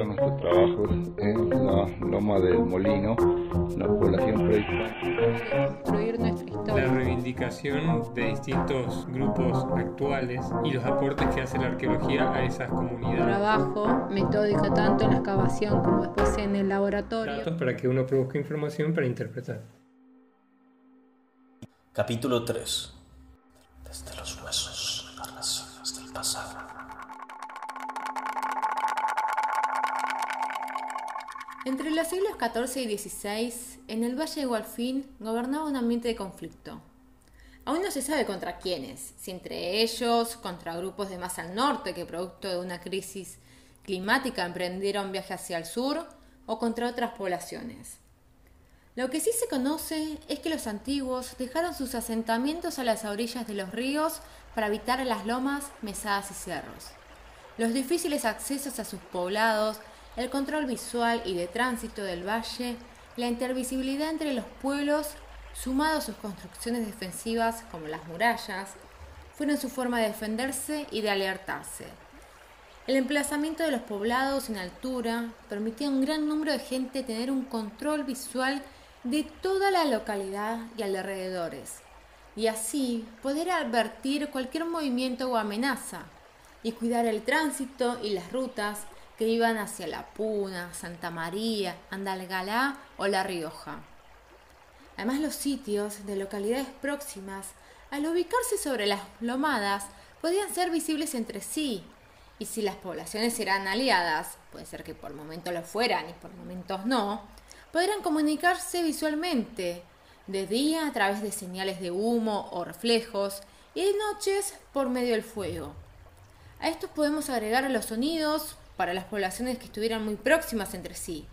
encuentra nuestro trabajo en la Loma del Molino, la población prehispánica. Construir nuestra historia. La reivindicación de distintos grupos actuales y los aportes que hace la arqueología a esas comunidades. Trabajo metódico tanto en la excavación como después en el laboratorio. Datos para que uno produzca información para interpretar. Capítulo 3. Los siglos XIV y XVI, en el Valle de Gualfín gobernaba un ambiente de conflicto. Aún no se sabe contra quiénes, si entre ellos, contra grupos de más al norte que producto de una crisis climática emprendieron viaje hacia el sur, o contra otras poblaciones. Lo que sí se conoce es que los antiguos dejaron sus asentamientos a las orillas de los ríos para evitar las lomas, mesadas y cerros. Los difíciles accesos a sus poblados el control visual y de tránsito del valle, la intervisibilidad entre los pueblos, sumado a sus construcciones defensivas como las murallas, fueron su forma de defenderse y de alertarse. El emplazamiento de los poblados en altura permitía a un gran número de gente tener un control visual de toda la localidad y alrededores, y así poder advertir cualquier movimiento o amenaza, y cuidar el tránsito y las rutas que iban hacia La Puna, Santa María, Andalgalá o La Rioja. Además, los sitios de localidades próximas, al ubicarse sobre las lomadas, podían ser visibles entre sí, y si las poblaciones eran aliadas, puede ser que por momentos lo fueran y por momentos no, podrían comunicarse visualmente, de día a través de señales de humo o reflejos, y de noches por medio del fuego. A estos podemos agregar los sonidos, para las poblaciones que estuvieran muy próximas entre sí.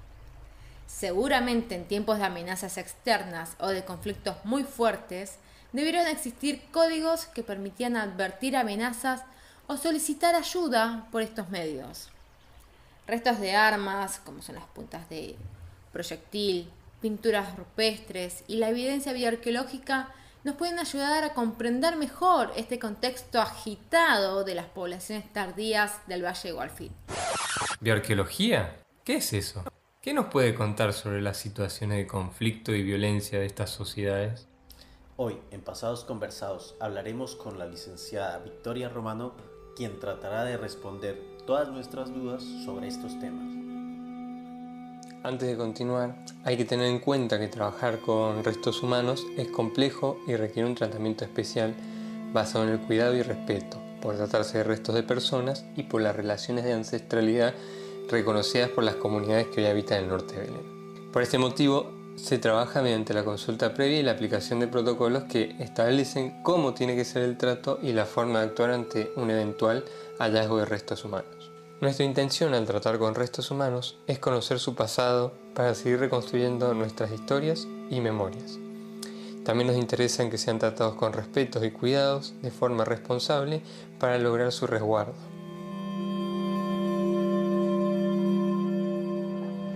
Seguramente en tiempos de amenazas externas o de conflictos muy fuertes, debieron existir códigos que permitían advertir amenazas o solicitar ayuda por estos medios. Restos de armas, como son las puntas de proyectil, pinturas rupestres y la evidencia bioarqueológica nos pueden ayudar a comprender mejor este contexto agitado de las poblaciones tardías del Valle de. ¿Bioarqueología? ¿Qué es eso? ¿Qué nos puede contar sobre las situaciones de conflicto y violencia de estas sociedades? Hoy, en Pasados Conversados, hablaremos con la licenciada Victoria Romano, quien tratará de responder todas nuestras dudas sobre estos temas. Antes de continuar, hay que tener en cuenta que trabajar con restos humanos es complejo y requiere un tratamiento especial basado en el cuidado y respeto, por tratarse de restos de personas y por las relaciones de ancestralidad reconocidas por las comunidades que hoy habitan el norte de Belén. Por este motivo, se trabaja mediante la consulta previa y la aplicación de protocolos que establecen cómo tiene que ser el trato y la forma de actuar ante un eventual hallazgo de restos humanos. Nuestra intención al tratar con restos humanos es conocer su pasado para seguir reconstruyendo nuestras historias y memorias. También nos interesa en que sean tratados con respeto y cuidados de forma responsable para lograr su resguardo.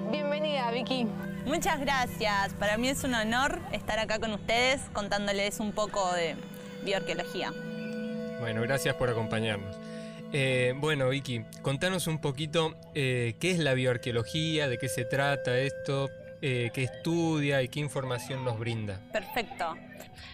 Bienvenida Vicky. Muchas gracias. Para mí es un honor estar acá con ustedes contándoles un poco de bioarqueología. Bueno, gracias por acompañarnos. Eh, bueno, Vicky, contanos un poquito eh, qué es la bioarqueología, de qué se trata esto, eh, qué estudia y qué información nos brinda. Perfecto.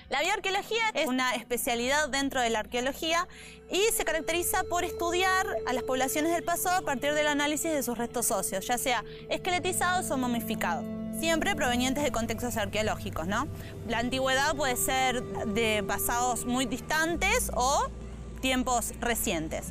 La bioarqueología es una especialidad dentro de la arqueología y se caracteriza por estudiar a las poblaciones del pasado a partir del análisis de sus restos óseos, ya sea esqueletizados o momificados siempre provenientes de contextos arqueológicos, ¿no? La antigüedad puede ser de pasados muy distantes o tiempos recientes.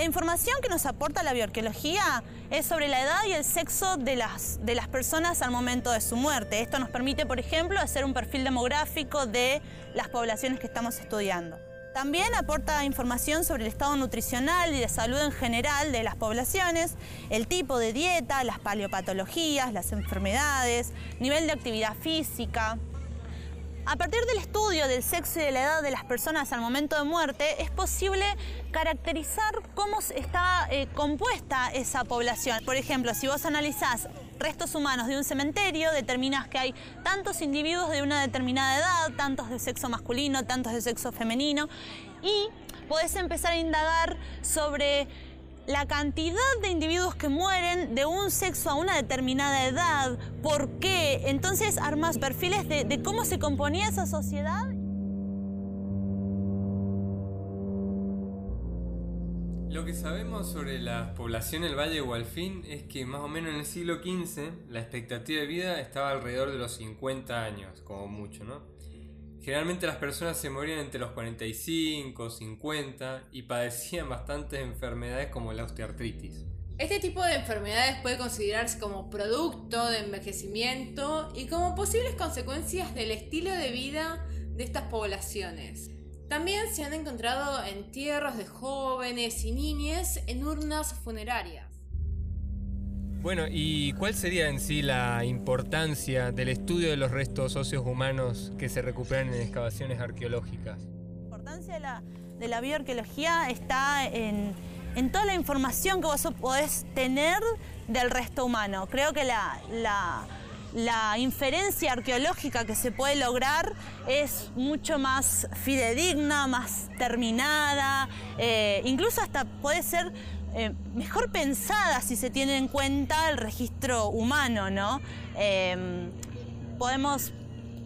La información que nos aporta la bioarqueología es sobre la edad y el sexo de las, de las personas al momento de su muerte. Esto nos permite, por ejemplo, hacer un perfil demográfico de las poblaciones que estamos estudiando. También aporta información sobre el estado nutricional y de salud en general de las poblaciones, el tipo de dieta, las paleopatologías, las enfermedades, nivel de actividad física, a partir del estudio del sexo y de la edad de las personas al momento de muerte, es posible caracterizar cómo está eh, compuesta esa población. Por ejemplo, si vos analizás restos humanos de un cementerio, determinas que hay tantos individuos de una determinada edad, tantos de sexo masculino, tantos de sexo femenino, y podés empezar a indagar sobre la cantidad de individuos que mueren de un sexo a una determinada edad, por qué. Entonces armas perfiles de, de cómo se componía esa sociedad. Lo que sabemos sobre la población del Valle de Gualfín es que más o menos en el siglo XV la expectativa de vida estaba alrededor de los 50 años, como mucho, ¿no? Generalmente las personas se morían entre los 45, 50 y padecían bastantes enfermedades como la osteoartritis. Este tipo de enfermedades puede considerarse como producto de envejecimiento y como posibles consecuencias del estilo de vida de estas poblaciones. También se han encontrado entierros de jóvenes y niñas en urnas funerarias. Bueno, ¿y cuál sería en sí la importancia del estudio de los restos óseos humanos que se recuperan en excavaciones arqueológicas? La importancia de la, de la bioarqueología está en, en, toda la información que vos podés tener del resto humano. Creo que la, la la inferencia arqueológica que se puede lograr es mucho más fidedigna, más terminada, eh, incluso hasta puede ser eh, mejor pensada si se tiene en cuenta el registro humano, ¿no? Eh, podemos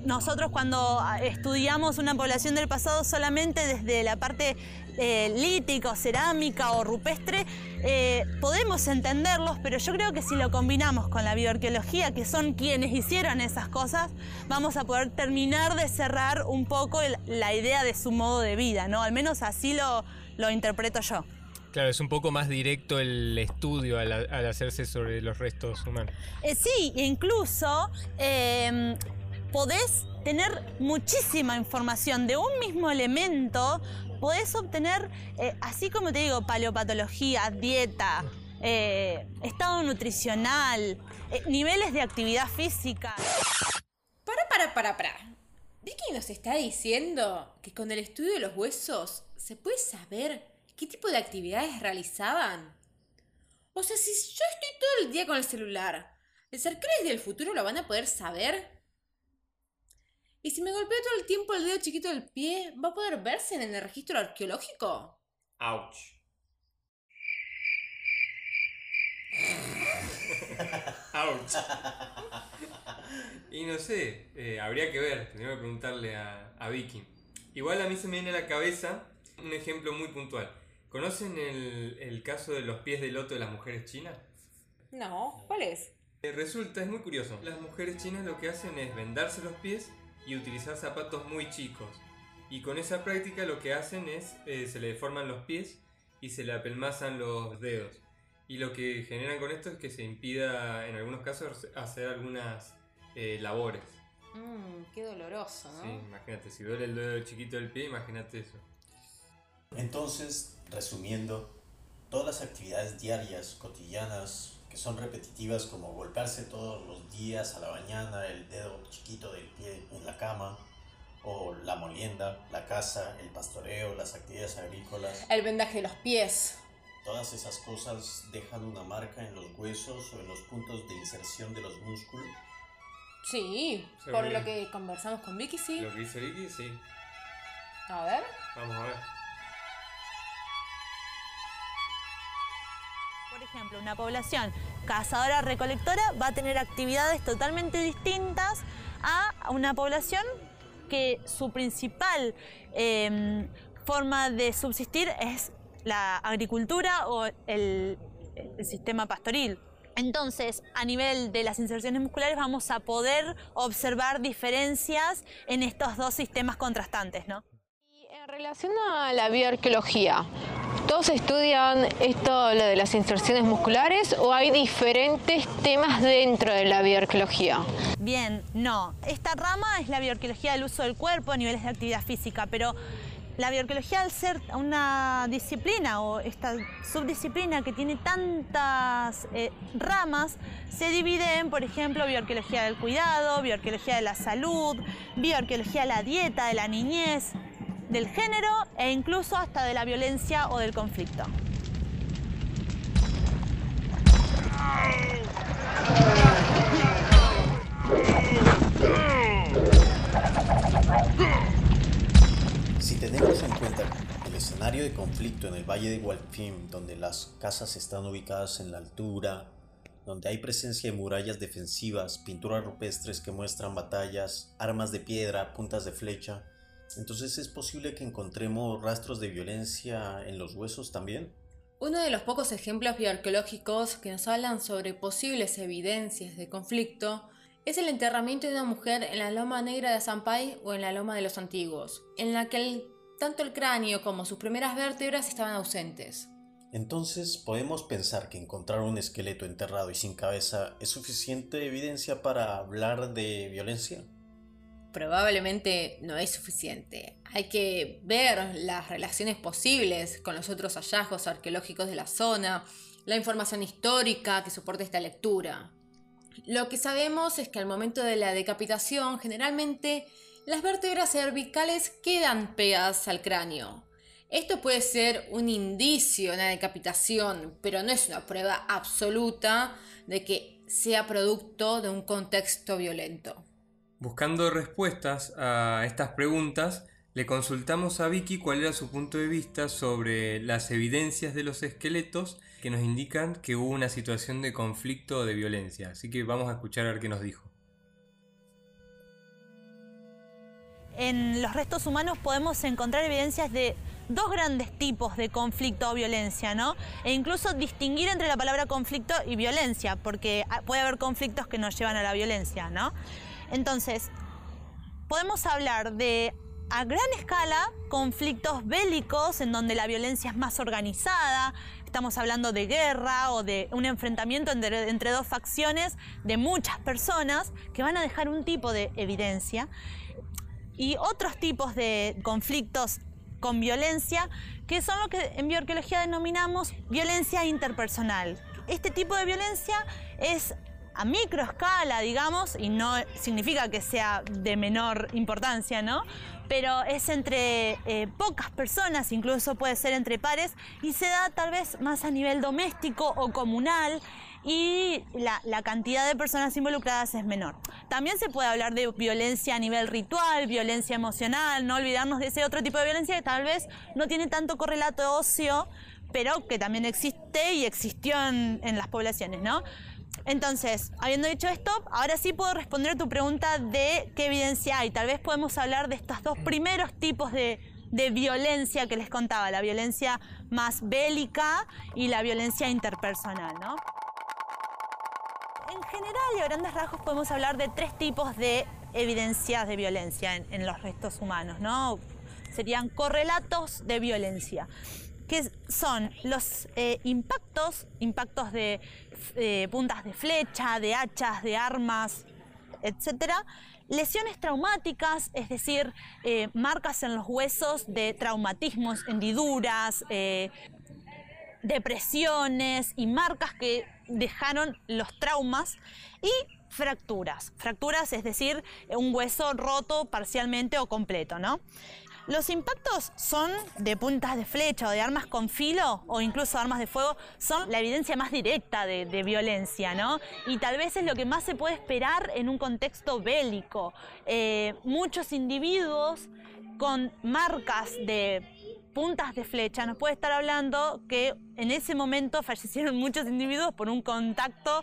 nosotros cuando estudiamos una población del pasado solamente desde la parte eh, lítica cerámica o rupestre, eh, podemos entenderlos, pero yo creo que si lo combinamos con la bioarqueología, que son quienes hicieron esas cosas, vamos a poder terminar de cerrar un poco la idea de su modo de vida, ¿no? Al menos así lo, lo interpreto yo. Claro, es un poco más directo el estudio al, al hacerse sobre los restos humanos. Eh, sí, incluso em, podés tener muchísima información de un mismo elemento, podés obtener, eh, así como te digo, paleopatología, dieta, eh, estado nutricional, eh, niveles de actividad física. Para, para, para, para. Vicky nos está diciendo que con el estudio de los huesos se puede saber qué tipo de actividades realizaban. O sea, si yo estoy todo el día con el celular, ¿los arqueros del futuro lo van a poder saber? ¿Y si me golpeo todo el tiempo el dedo chiquito del pie, va a poder verse en el registro arqueológico? Ouch. Ouch. Y no sé, eh, habría que ver, tendría que preguntarle a, a Vicky. Igual a mí se me viene a la cabeza un ejemplo muy puntual. ¿Conocen el, el caso de los pies de loto de las mujeres chinas? No, ¿cuál es? Eh, resulta, es muy curioso. Las mujeres chinas lo que hacen es vendarse los pies y utilizar zapatos muy chicos. Y con esa práctica lo que hacen es eh, se le deforman los pies y se le apelmazan los dedos. Y lo que generan con esto es que se impida en algunos casos hacer algunas eh, labores. Mmm, qué doloroso, ¿no? Sí, imagínate, si duele el dedo chiquito del pie, imagínate eso. Entonces, resumiendo, todas las actividades diarias, cotidianas, que son repetitivas como golpearse todos los días a la mañana el dedo chiquito del pie en la cama, o la molienda, la caza, el pastoreo, las actividades agrícolas. El vendaje de los pies. Todas esas cosas dejan una marca en los huesos o en los puntos de inserción de los músculos. Sí, Se por ve lo que conversamos con Vicky, sí. Lo que dice Vicky, sí. A ver. Vamos a ver. Ejemplo, una población cazadora-recolectora va a tener actividades totalmente distintas a una población que su principal eh, forma de subsistir es la agricultura o el, el sistema pastoril. Entonces, a nivel de las inserciones musculares vamos a poder observar diferencias en estos dos sistemas contrastantes, ¿no? Y en relación a la bioarqueología, ¿todos estudian esto, lo de las inserciones musculares, o hay diferentes temas dentro de la bioarqueología? Bien, no. Esta rama es la bioarqueología del uso del cuerpo a niveles de actividad física, pero la bioarqueología al ser una disciplina o esta subdisciplina que tiene tantas eh, ramas, se divide en, por ejemplo, bioarqueología del cuidado, bioarqueología de la salud, bioarqueología de la dieta, de la niñez, del género e incluso hasta de la violencia o del conflicto. Si tenemos en cuenta el escenario de conflicto en el Valle de Gualfim, donde las casas están ubicadas en la altura, donde hay presencia de murallas defensivas, pinturas rupestres que muestran batallas, armas de piedra, puntas de flecha, entonces es posible que encontremos rastros de violencia en los huesos también. Uno de los pocos ejemplos bioarqueológicos que nos hablan sobre posibles evidencias de conflicto es el enterramiento de una mujer en la Loma Negra de Zampay o en la Loma de los Antiguos, en la que tanto el cráneo como sus primeras vértebras estaban ausentes. Entonces, ¿podemos pensar que encontrar un esqueleto enterrado y sin cabeza es suficiente evidencia para hablar de violencia? Probablemente no es suficiente. Hay que ver las relaciones posibles con los otros hallazgos arqueológicos de la zona, la información histórica que soporta esta lectura. Lo que sabemos es que al momento de la decapitación, generalmente las vértebras cervicales quedan pegadas al cráneo. Esto puede ser un indicio de una decapitación, pero no es una prueba absoluta de que sea producto de un contexto violento. Buscando respuestas a estas preguntas, le consultamos a Vicky cuál era su punto de vista sobre las evidencias de los esqueletos que nos indican que hubo una situación de conflicto o de violencia. Así que vamos a escuchar a ver qué nos dijo. En los restos humanos podemos encontrar evidencias de dos grandes tipos de conflicto o violencia, ¿no? E incluso distinguir entre la palabra conflicto y violencia, porque puede haber conflictos que nos llevan a la violencia, ¿no? Entonces, podemos hablar de a gran escala conflictos bélicos en donde la violencia es más organizada, estamos hablando de guerra o de un enfrentamiento entre, dos facciones de muchas personas que van a dejar un tipo de evidencia y otros tipos de conflictos con violencia que son lo que en bioarqueología denominamos violencia interpersonal. Este tipo de violencia es a microescala, digamos, y no significa que sea de menor importancia, ¿no? Pero es entre eh, pocas personas, incluso puede ser entre pares, y se da tal vez más a nivel doméstico o comunal y la, cantidad de personas involucradas es menor. También se puede hablar de violencia a nivel ritual, violencia emocional, no olvidarnos de ese otro tipo de violencia que tal vez no tiene tanto correlato óseo, pero que también existe y existió en, en las poblaciones, ¿no? Entonces, habiendo dicho esto, ahora sí puedo responder a tu pregunta de qué evidencia hay. Tal vez podemos hablar de estos dos primeros tipos de, violencia que les contaba, la violencia más bélica y la violencia interpersonal, ¿no? En general y a grandes rasgos podemos hablar de tres tipos de evidencias de violencia en, en los restos humanos, ¿no? Serían correlatos de violencia que son los eh, impactos, impactos de eh, puntas de flecha, de hachas, de armas, etcétera, lesiones traumáticas, es decir, eh, marcas en los huesos de traumatismos, hendiduras, depresiones y marcas que dejaron los traumas y fracturas. Fracturas, es decir, un hueso roto parcialmente o completo, ¿no? Los impactos son de puntas de flecha o de armas con filo o incluso armas de fuego, son la evidencia más directa de, violencia, ¿no? Y tal vez es lo que más se puede esperar en un contexto bélico. Eh, muchos individuos con marcas de puntas de flecha nos puede estar hablando que en ese momento fallecieron muchos individuos por un contacto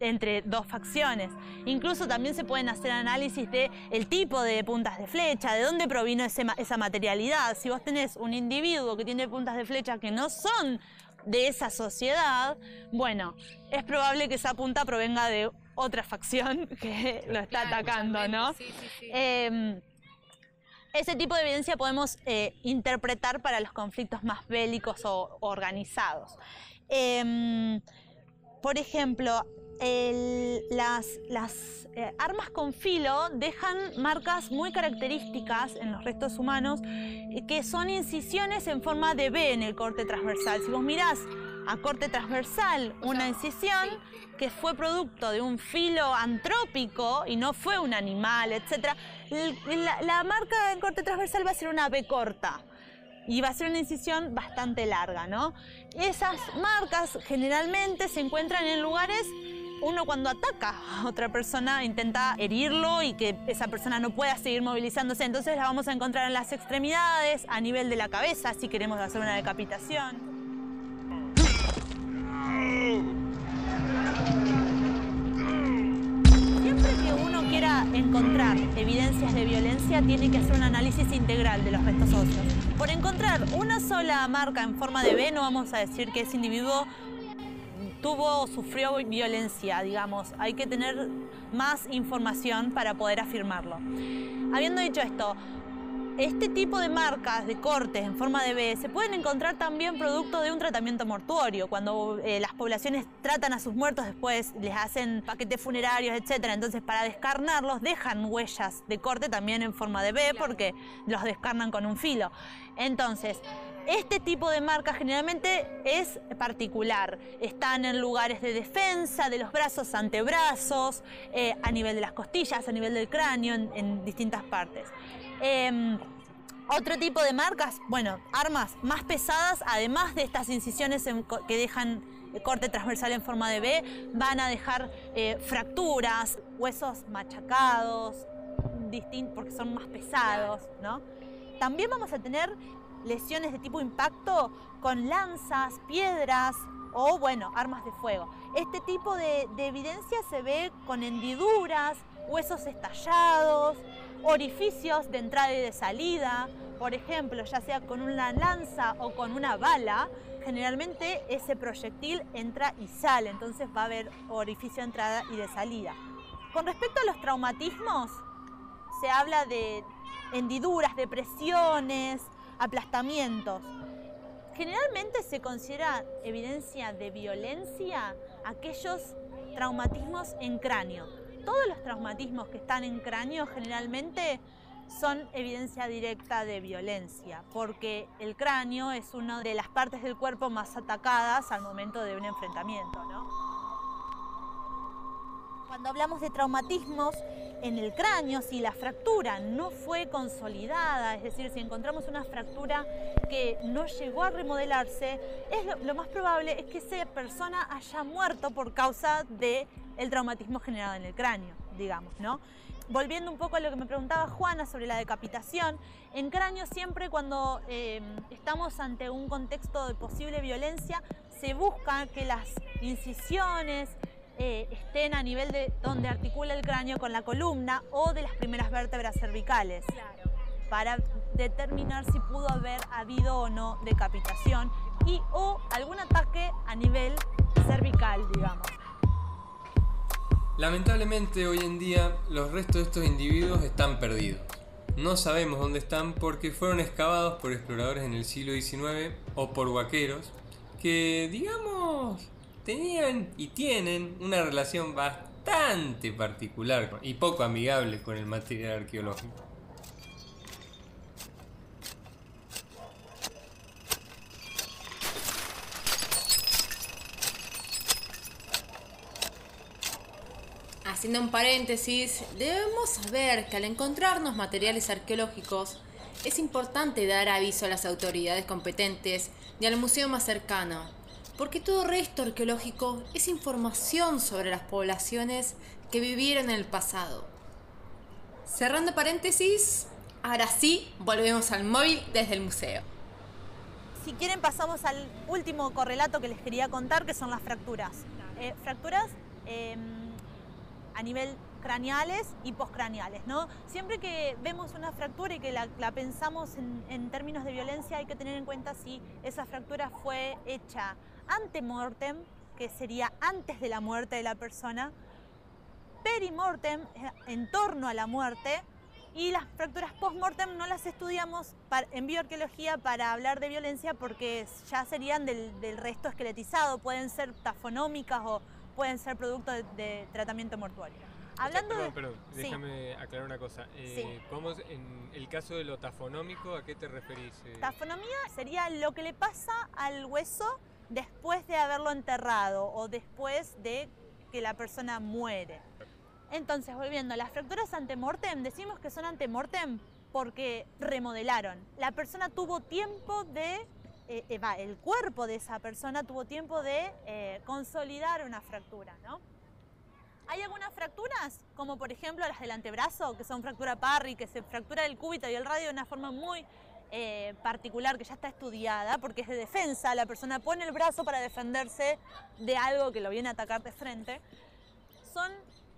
entre dos facciones. Incluso también se pueden hacer análisis de el tipo de puntas de flecha, de dónde provino esa materialidad. Si vos tenés un individuo que tiene puntas de flecha que no son de esa sociedad, bueno, es probable que esa punta provenga de otra facción que lo está atacando, ¿no? Em, ese tipo de evidencia podemos eh, interpretar para los conflictos más bélicos o organizados. Em, por ejemplo, las, eh, armas con filo dejan marcas muy características en los restos humanos eh, que son incisiones en forma de B en el corte transversal. Si vos mirás a corte transversal una incisión que fue producto de un filo antrópico y no fue un animal, etc., la, la marca en corte transversal va a ser una B corta y va a ser una incisión bastante larga, ¿no? Esas marcas generalmente se encuentran en lugares uno cuando ataca a otra persona intenta herirlo y que esa persona no pueda seguir movilizándose. Entonces la vamos a encontrar en las extremidades, a nivel de la cabeza, si queremos hacer una decapitación. Siempre que uno quiera encontrar evidencias de violencia, tiene que hacer un análisis integral de los restos óseos. Por encontrar una sola marca en forma de B, no vamos a decir que ese individuo tuvo sufrió violencia, digamos. Hay que tener más información para poder afirmarlo. Habiendo dicho esto, este tipo de marcas de cortes en forma de B se pueden encontrar también producto de un tratamiento mortuorio, cuando eh, las poblaciones tratan a sus muertos después, les hacen paquetes funerarios, etc. Entonces, para descarnarlos, dejan huellas de corte también en forma de B porque los descarnan con un filo. Entonces, este tipo de marca generalmente es particular. Están en lugares de defensa, de los brazos, antebrazos, eh, a nivel de las costillas, a nivel del cráneo, en, distintas partes. Em, otro tipo de marcas, bueno, armas más pesadas, además de estas incisiones que dejan corte transversal en forma de B, van a dejar eh, fracturas, huesos machacados, porque son más pesados, ¿no? También vamos a tener lesiones de tipo impacto con lanzas, piedras o, bueno, armas de fuego. Este tipo de, evidencia se ve con hendiduras, huesos estallados, orificios de entrada y de salida, por ejemplo, ya sea con una lanza o con una bala, generalmente ese proyectil entra y sale, entonces va a haber orificio de entrada y de salida. Con respecto a los traumatismos, se habla de hendiduras, depresiones, aplastamientos. Generalmente se considera evidencia de violencia aquellos traumatismos en cráneo. Todos los traumatismos que están en cráneo generalmente son evidencia directa de violencia, porque el cráneo es una de las partes del cuerpo más atacadas al momento de un enfrentamiento. Cuando hablamos de traumatismos, en el cráneo, si la fractura no fue consolidada, es decir, si encontramos una fractura que no llegó a remodelarse, es lo, más probable es que esa persona haya muerto por causa del el traumatismo generado en el cráneo, digamos, ¿no? Volviendo un poco a lo que me preguntaba Juana sobre la decapitación, en cráneo siempre cuando eh, estamos ante un contexto de posible violencia, se busca que las incisiones, eh, estén a nivel de donde articula el cráneo con la columna o de las primeras vértebras cervicales. Para determinar si pudo haber habido o no decapitación y o algún ataque a nivel cervical, digamos. Lamentablemente hoy en día los restos de estos individuos están perdidos. No sabemos dónde están porque fueron excavados por exploradores en el siglo XIX o por vaqueros que, digamos, tenían y tienen una relación bastante particular y poco amigable con el material arqueológico. Haciendo un paréntesis, debemos saber que al encontrarnos materiales arqueológicos, es importante dar aviso a las autoridades competentes y al museo más cercano, porque todo resto arqueológico es información sobre las poblaciones que vivieron en el pasado. Cerrando paréntesis, ahora sí volvemos al móvil desde el museo. Si quieren pasamos al último correlato que les quería contar, que son las fracturas. Eh, fracturas em, a nivel craneales y postcraneales. ¿no? Siempre que vemos una fractura y que la, pensamos en, en, términos de violencia, hay que tener en cuenta si esa fractura fue hecha antemortem, que sería antes de la muerte de la persona, perimortem, eh, en torno a la muerte, y las fracturas postmortem no las estudiamos en bioarqueología para hablar de violencia porque ya serían del, resto esqueletizado, pueden ser tafonómicas o pueden ser producto de, tratamiento mortuario. Hablando perdón, perdón, déjame aclarar una cosa. Eh, vamos, en el caso de lo tafonómico, ¿a qué te referís? Eh, Tafonomía sería lo que le pasa al hueso después de haberlo enterrado o después de que la persona muere. Entonces, volviendo, las fracturas antemortem, decimos que son antemortem porque remodelaron. La persona tuvo tiempo de, eh, eh, el cuerpo de esa persona tuvo tiempo de eh, consolidar una fractura, ¿no? Hay algunas fracturas, como por ejemplo las del antebrazo, que son fractura Parry, que se fractura el cúbito y el radio de una forma muy eh, particular, que ya está estudiada, porque es de defensa. La persona pone el brazo para defenderse de algo que lo viene a atacar de frente. Son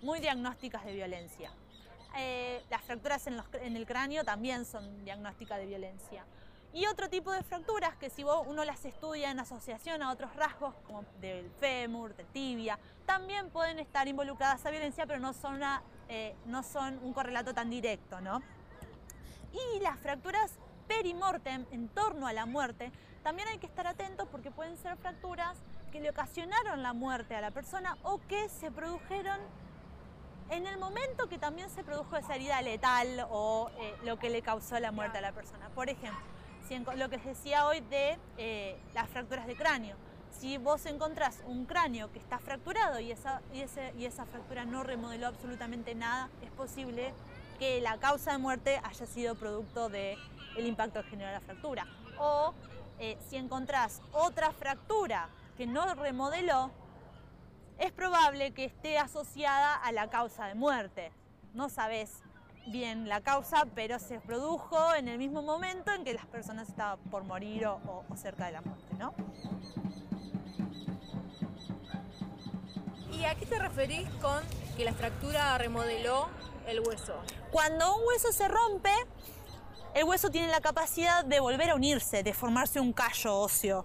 muy diagnósticas de violencia. Eh, las fracturas en, en el cráneo también son diagnósticas de violencia. Y otro tipo de fracturas que si uno las estudia en asociación a otros rasgos como del fémur, de tibia, también pueden estar involucradas a violencia, pero no son, eh, no son un correlato tan directo, ¿no? Y las fracturas perimortem, en torno a la muerte, también hay que estar atentos porque pueden ser fracturas que le ocasionaron la muerte a la persona o que se produjeron en el momento que también se produjo esa herida letal o eh, lo que le causó la muerte a la persona. Por ejemplo, lo que les decía hoy de eh, las fracturas de cráneo. Si vos encontrás un cráneo que está fracturado y esa, y, esa fractura no remodeló absolutamente nada, es posible que la causa de muerte haya sido producto del impacto que generó la fractura. O eh, si encontrás otra fractura que no remodeló, es probable que esté asociada a la causa de muerte. No sabes bien la causa, pero se produjo en el mismo momento en que las personas estaban por morir o, cerca de la muerte, ¿no? ¿Y a qué te referís con que la fractura remodeló el hueso? Cuando un hueso se rompe, el hueso tiene la capacidad de volver a unirse, de formarse un callo óseo.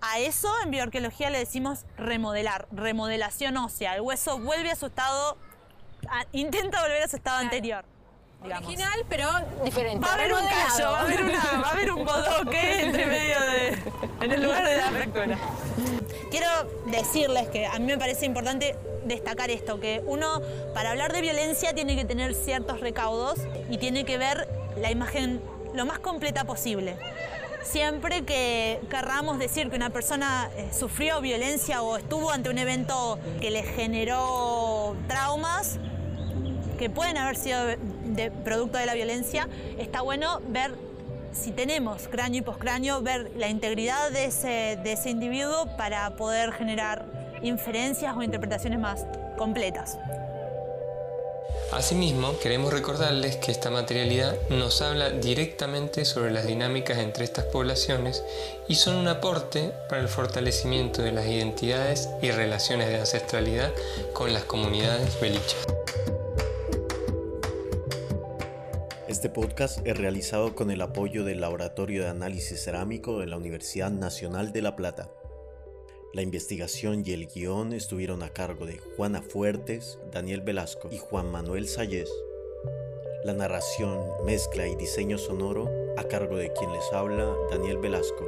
A eso en bioarqueología le decimos remodelar, remodelación ósea. El hueso vuelve a su estado intenta volver a su estado anterior. Original, pero diferente. Va a haber un callo, va a haber, va a haber un bodoque entre medio de. en el lugar de la fractura. Quiero decirles que a mí me parece importante destacar esto, que uno para hablar de violencia tiene que tener ciertos recaudos y tiene que ver la imagen lo más completa posible. Siempre que querramos decir que una persona eh, sufrió violencia o estuvo ante un evento que le generó traumas, que pueden haber sido de producto de la violencia, está bueno ver si tenemos cráneo y poscráneo, ver la integridad de ese, de ese individuo para poder generar inferencias o interpretaciones más completas. Asimismo, queremos recordarles que esta materialidad nos habla directamente sobre las dinámicas entre estas poblaciones y son un aporte para el fortalecimiento de las identidades y relaciones de ancestralidad con las comunidades belichas. Este podcast es realizado con el apoyo del Laboratorio de Análisis Cerámico de la Universidad Nacional de La Plata. La investigación y el guion estuvieron a cargo de Juana Fuertes, Daniel Velasco y Juan Manuel Sayés. La narración, mezcla y diseño sonoro a cargo de quien les habla, Daniel Velasco.